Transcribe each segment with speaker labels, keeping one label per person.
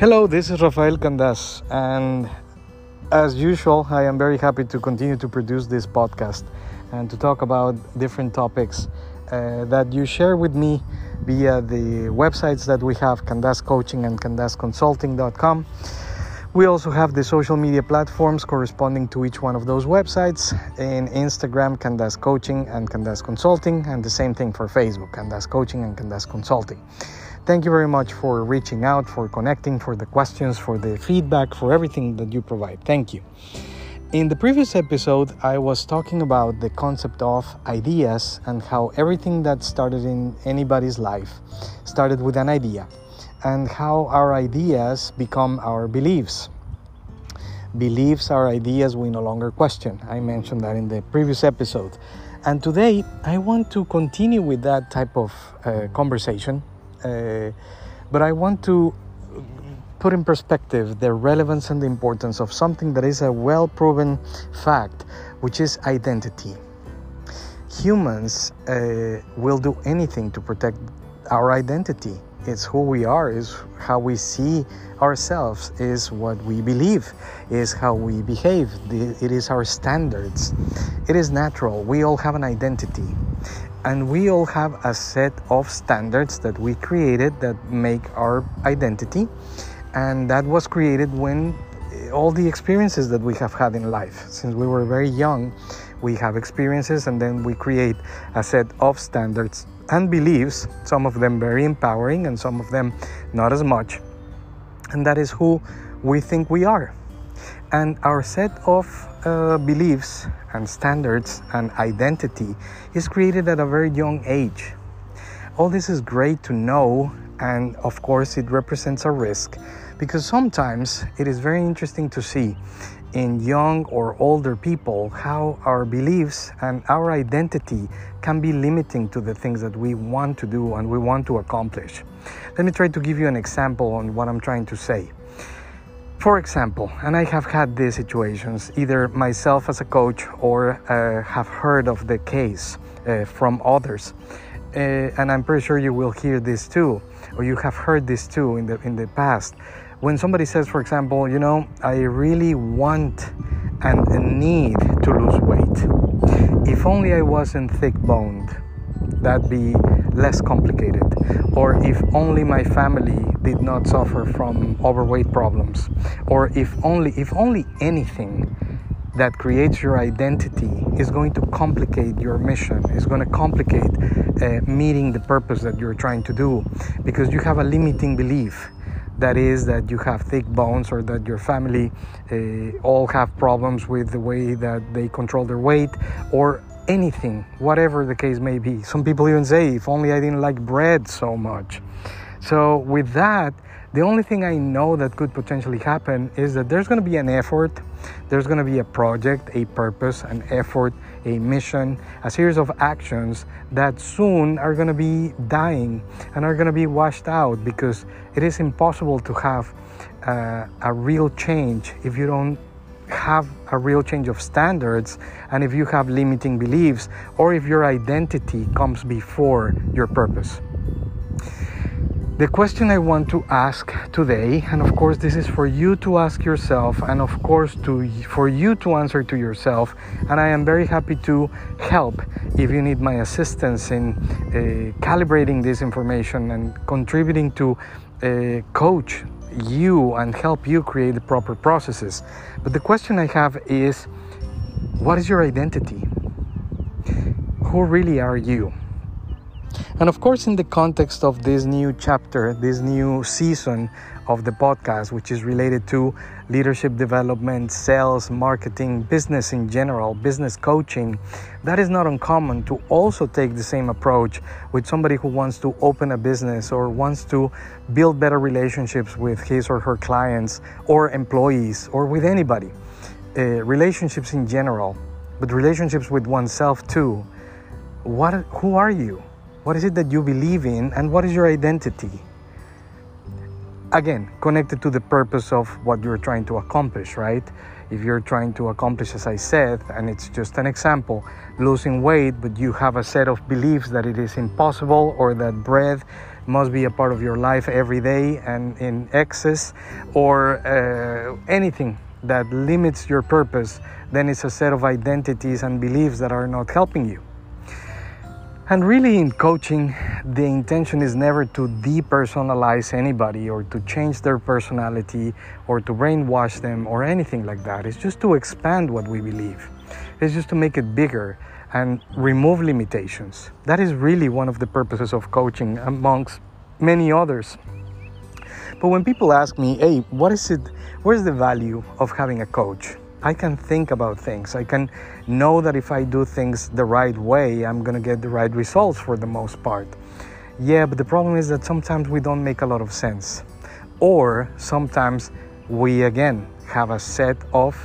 Speaker 1: Hello, this is Rafael Candas, and as usual, I am very happy to continue to produce this podcast and to talk about different topics uh, that you share with me via the websites that we have Candas Coaching and CandasConsulting.com. We also have the social media platforms corresponding to each one of those websites. In Instagram, Candas Coaching and Candas Consulting, and the same thing for Facebook, Candas Coaching and Candas Consulting. Thank you very much for reaching out, for connecting, for the questions, for the feedback, for everything that you provide. Thank you. In the previous episode, I was talking about the concept of ideas and how everything that started in anybody's life started with an idea and how our ideas become our beliefs. Beliefs are ideas we no longer question. I mentioned that in the previous episode. And today I want to continue with that type of uh, conversation, uh, but I want to put in perspective the relevance and the importance of something that is a well proven fact, which is identity. Humans uh, will do anything to protect our identity. It's who we are is how we see ourselves is what we believe is how we behave. It is our standards. It is natural. We all have an identity and we all have a set of standards that we created that make our identity and that was created when eh, all the experiences that we have had in life since we were very young we have experiences and then we create a set of standards and beliefs, some of them very empowering and some of them not as much. And that is who we think we are. And our set of uh, beliefs and standards and identity is created at a very young age. All this is great to know, and of course, it represents a risk because sometimes it is very interesting to see in young or older people how our beliefs and our identity can be limiting to the things that we want to do and we want to accomplish. Let me try to give you an example on what I'm trying to say. For example, and I have had these situations either myself as a coach or uh, have heard of the case uh, from others. Uh, and I'm pretty sure you will hear this too, or you have heard this too in the in the past when somebody says, for example, you know, I really want and need to lose weight. If only I wasn't thick boned, that'd be less complicated. Or if only my family did not suffer from overweight problems. Or if only, if only anything that creates your identity is going to complicate your mission, is going to complicate uh, meeting the purpose that you're trying to do because you have a limiting belief that is that you have thick bones or that your family uh, all have problems with the way that they control their weight or anything, whatever the case may be. Some people even say, if only I didn't like bread so much. So, with that, the only thing I know that could potentially happen is that there's going to be an effort, there's going to be a project, a purpose, an effort, a mission, a series of actions that soon are going to be dying and are going to be washed out because it is impossible to have uh, a real change if you don't have a real change of standards and if you have limiting beliefs or if your identity comes before your purpose. The question I want to ask today, and of course this is for you to ask yourself, and of course to for you to answer to yourself, and I am very happy to help if you need my assistance in uh, calibrating this information and contributing to uh, coach you and help you create the proper processes. But the question I have is, what is your identity? Who really are you? And of course, in the context of this new chapter, this new season of the podcast, which is related to leadership development, sales, marketing, business in general, business coaching, that is not uncommon to also take the same approach with somebody who wants to open a business or wants to build better relationships with his or her clients or employees or with anybody. Uh, relationships in general, but relationships with oneself too. What, who are you? What is it that you believe in and what is your identity? Again, connected to the purpose of what you're trying to accomplish, right? If you're trying to accomplish, as I said, and it's just an example, losing weight, but you have a set of beliefs that it is impossible or that bread must be a part of your life every day and in excess, or uh, anything that limits your purpose, then it's a set of identities and beliefs that are not helping you. And really, in coaching, the intention is never to depersonalize anybody or to change their personality or to brainwash them or anything like that. It's just to expand what we believe, it's just to make it bigger and remove limitations. That is really one of the purposes of coaching, amongst many others. But when people ask me, hey, what is it, where's the value of having a coach? I can think about things. I can know that if I do things the right way, I'm going to get the right results for the most part. Yeah, but the problem is that sometimes we don't make a lot of sense. Or sometimes we again have a set of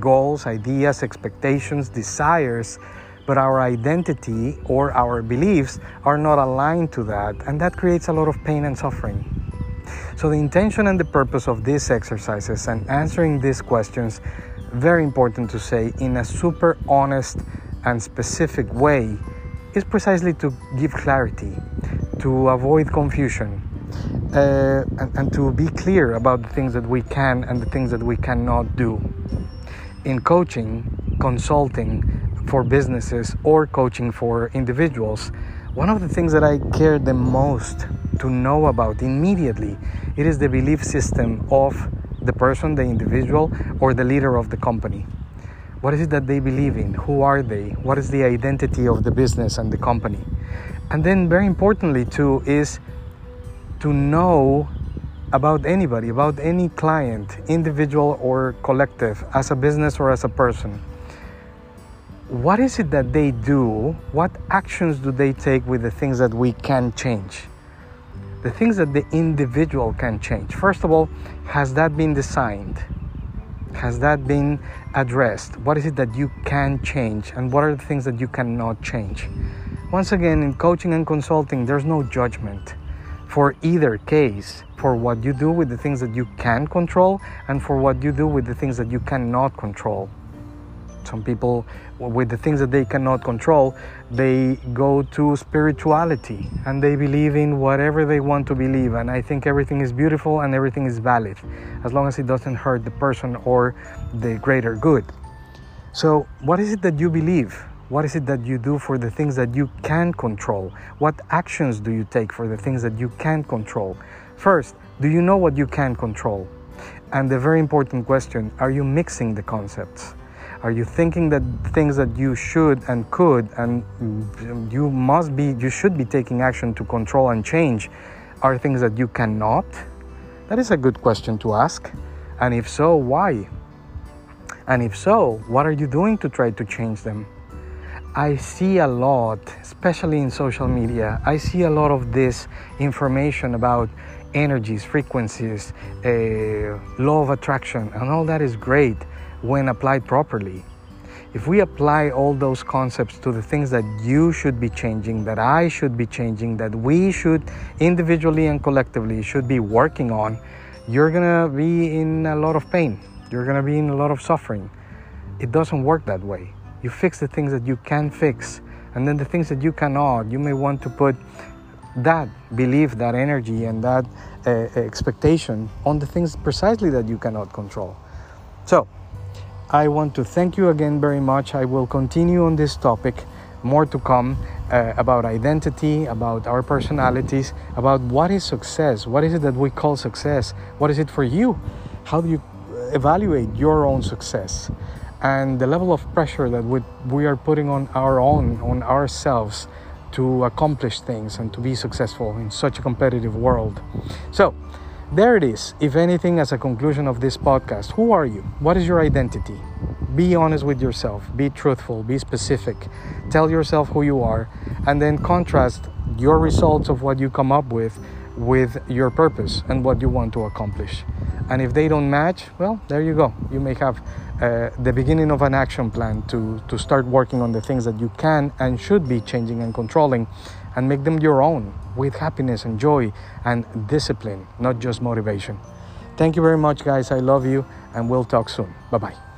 Speaker 1: goals, ideas, expectations, desires, but our identity or our beliefs are not aligned to that, and that creates a lot of pain and suffering. So, the intention and the purpose of these exercises and answering these questions very important to say in a super honest and specific way is precisely to give clarity, to avoid confusion, uh, and, and to be clear about the things that we can and the things that we cannot do. In coaching, consulting for businesses, or coaching for individuals, one of the things that I care the most to know about immediately it is the belief system of the person, the individual, or the leader of the company. What is it that they believe in? Who are they? What is the identity of the business and the company? And then, very importantly, too, is to know about anybody, about any client, individual or collective, as a business or as a person. What is it that they do? What actions do they take with the things that we can change? The things that the individual can change. First of all, has that been designed? Has that been addressed? What is it that you can change, and what are the things that you cannot change? Once again, in coaching and consulting, there's no judgment for either case for what you do with the things that you can control and for what you do with the things that you cannot control. Some people, with the things that they cannot control, they go to spirituality and they believe in whatever they want to believe. And I think everything is beautiful and everything is valid as long as it doesn't hurt the person or the greater good. So, what is it that you believe? What is it that you do for the things that you can control? What actions do you take for the things that you can control? First, do you know what you can control? And the very important question are you mixing the concepts? Are you thinking that things that you should and could and you must be, you should be taking action to control and change are things that you cannot? That is a good question to ask. And if so, why? And if so, what are you doing to try to change them? I see a lot, especially in social media, I see a lot of this information about energies, frequencies, uh, law of attraction, and all that is great when applied properly. If we apply all those concepts to the things that you should be changing, that I should be changing, that we should individually and collectively should be working on, you're gonna be in a lot of pain. You're gonna be in a lot of suffering. It doesn't work that way. You fix the things that you can fix, and then the things that you cannot, you may want to put that belief, that energy, and that uh, expectation on the things precisely that you cannot control. So, I want to thank you again very much. I will continue on this topic, more to come uh, about identity, about our personalities, about what is success, what is it that we call success, what is it for you, how do you evaluate your own success, and the level of pressure that we, we are putting on our own, on ourselves to accomplish things and to be successful in such a competitive world. So, there it is. If anything, as a conclusion of this podcast, who are you? What is your identity? Be honest with yourself, be truthful, be specific. Tell yourself who you are, and then contrast your results of what you come up with with your purpose and what you want to accomplish. And if they don't match, well, there you go. You may have uh, the beginning of an action plan to, to start working on the things that you can and should be changing and controlling and make them your own with happiness and joy and discipline, not just motivation. Thank you very much, guys. I love you, and we'll talk soon. Bye bye.